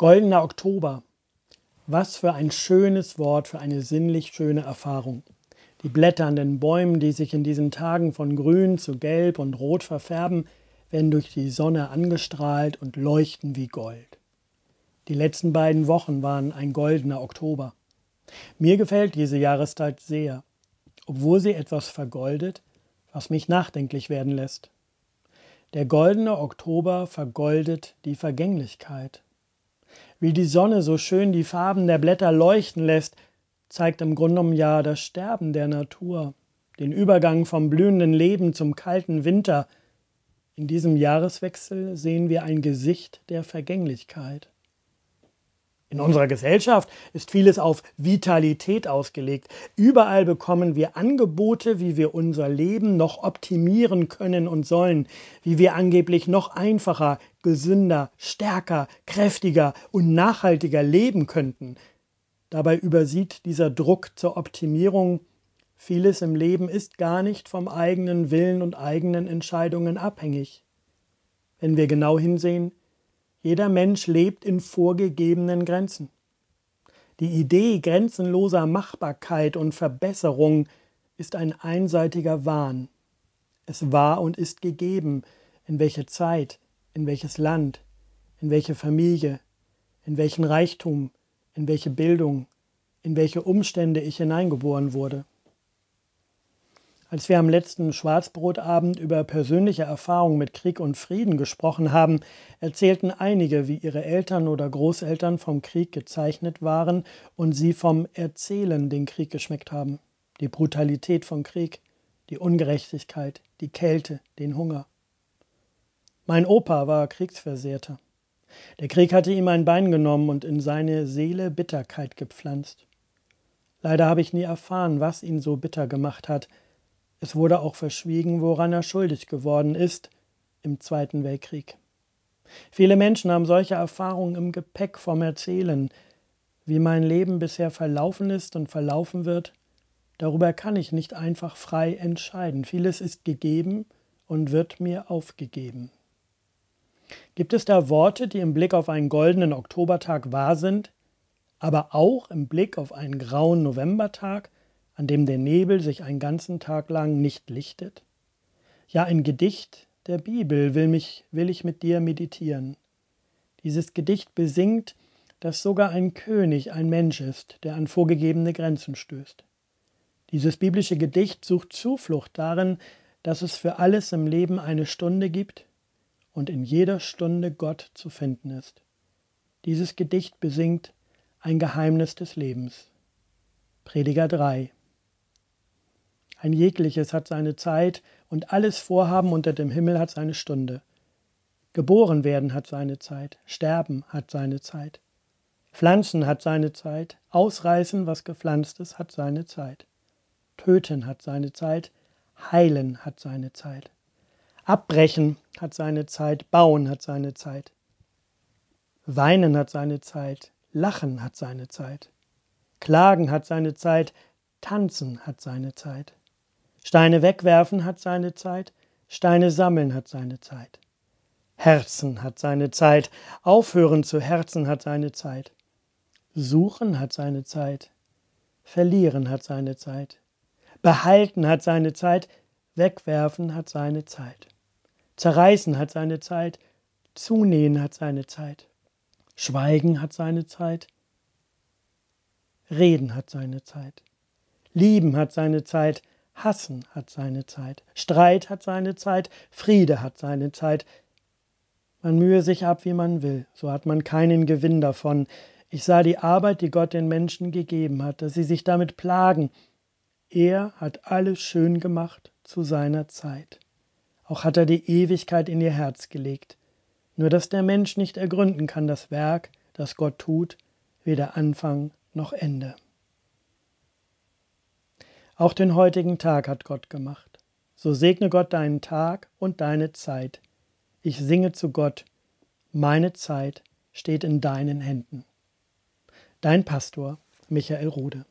Goldener Oktober. Was für ein schönes Wort, für eine sinnlich schöne Erfahrung. Die Blätter an den Bäumen, die sich in diesen Tagen von grün zu gelb und rot verfärben, werden durch die Sonne angestrahlt und leuchten wie Gold. Die letzten beiden Wochen waren ein goldener Oktober. Mir gefällt diese Jahreszeit sehr, obwohl sie etwas vergoldet, was mich nachdenklich werden lässt. Der goldene Oktober vergoldet die Vergänglichkeit. Wie die Sonne so schön die Farben der Blätter leuchten lässt, zeigt im Grunde genommen ja das Sterben der Natur, den Übergang vom blühenden Leben zum kalten Winter. In diesem Jahreswechsel sehen wir ein Gesicht der Vergänglichkeit. In unserer Gesellschaft ist vieles auf Vitalität ausgelegt. Überall bekommen wir Angebote, wie wir unser Leben noch optimieren können und sollen, wie wir angeblich noch einfacher, gesünder, stärker, kräftiger und nachhaltiger leben könnten. Dabei übersieht dieser Druck zur Optimierung, vieles im Leben ist gar nicht vom eigenen Willen und eigenen Entscheidungen abhängig. Wenn wir genau hinsehen, jeder Mensch lebt in vorgegebenen Grenzen. Die Idee grenzenloser Machbarkeit und Verbesserung ist ein einseitiger Wahn. Es war und ist gegeben, in welche Zeit, in welches Land, in welche Familie, in welchen Reichtum, in welche Bildung, in welche Umstände ich hineingeboren wurde. Als wir am letzten Schwarzbrotabend über persönliche Erfahrungen mit Krieg und Frieden gesprochen haben, erzählten einige, wie ihre Eltern oder Großeltern vom Krieg gezeichnet waren und sie vom Erzählen den Krieg geschmeckt haben. Die Brutalität von Krieg, die Ungerechtigkeit, die Kälte, den Hunger. Mein Opa war Kriegsversehrter. Der Krieg hatte ihm ein Bein genommen und in seine Seele Bitterkeit gepflanzt. Leider habe ich nie erfahren, was ihn so bitter gemacht hat, es wurde auch verschwiegen, woran er schuldig geworden ist im Zweiten Weltkrieg. Viele Menschen haben solche Erfahrungen im Gepäck vom Erzählen. Wie mein Leben bisher verlaufen ist und verlaufen wird, darüber kann ich nicht einfach frei entscheiden. Vieles ist gegeben und wird mir aufgegeben. Gibt es da Worte, die im Blick auf einen goldenen Oktobertag wahr sind, aber auch im Blick auf einen grauen Novembertag, an dem der Nebel sich einen ganzen Tag lang nicht lichtet? Ja, ein Gedicht der Bibel will, mich, will ich mit dir meditieren. Dieses Gedicht besingt, dass sogar ein König ein Mensch ist, der an vorgegebene Grenzen stößt. Dieses biblische Gedicht sucht Zuflucht darin, dass es für alles im Leben eine Stunde gibt und in jeder Stunde Gott zu finden ist. Dieses Gedicht besingt ein Geheimnis des Lebens. Prediger 3 ein jegliches hat seine Zeit und alles Vorhaben unter dem Himmel hat seine Stunde. Geboren werden hat seine Zeit, sterben hat seine Zeit. Pflanzen hat seine Zeit, ausreißen, was gepflanzt ist, hat seine Zeit. Töten hat seine Zeit, heilen hat seine Zeit. Abbrechen hat seine Zeit, bauen hat seine Zeit. Weinen hat seine Zeit, lachen hat seine Zeit. Klagen hat seine Zeit, tanzen hat seine Zeit. Steine wegwerfen hat seine Zeit, Steine sammeln hat seine Zeit. Herzen hat seine Zeit, aufhören zu herzen hat seine Zeit. Suchen hat seine Zeit, verlieren hat seine Zeit. Behalten hat seine Zeit, wegwerfen hat seine Zeit. Zerreißen hat seine Zeit, zunähen hat seine Zeit. Schweigen hat seine Zeit, reden hat seine Zeit. Lieben hat seine Zeit, Hassen hat seine Zeit, Streit hat seine Zeit, Friede hat seine Zeit. Man mühe sich ab, wie man will, so hat man keinen Gewinn davon. Ich sah die Arbeit, die Gott den Menschen gegeben hat, dass sie sich damit plagen. Er hat alles schön gemacht zu seiner Zeit. Auch hat er die Ewigkeit in ihr Herz gelegt. Nur dass der Mensch nicht ergründen kann das Werk, das Gott tut, weder Anfang noch Ende. Auch den heutigen Tag hat Gott gemacht. So segne Gott deinen Tag und deine Zeit. Ich singe zu Gott, meine Zeit steht in deinen Händen. Dein Pastor Michael Rude.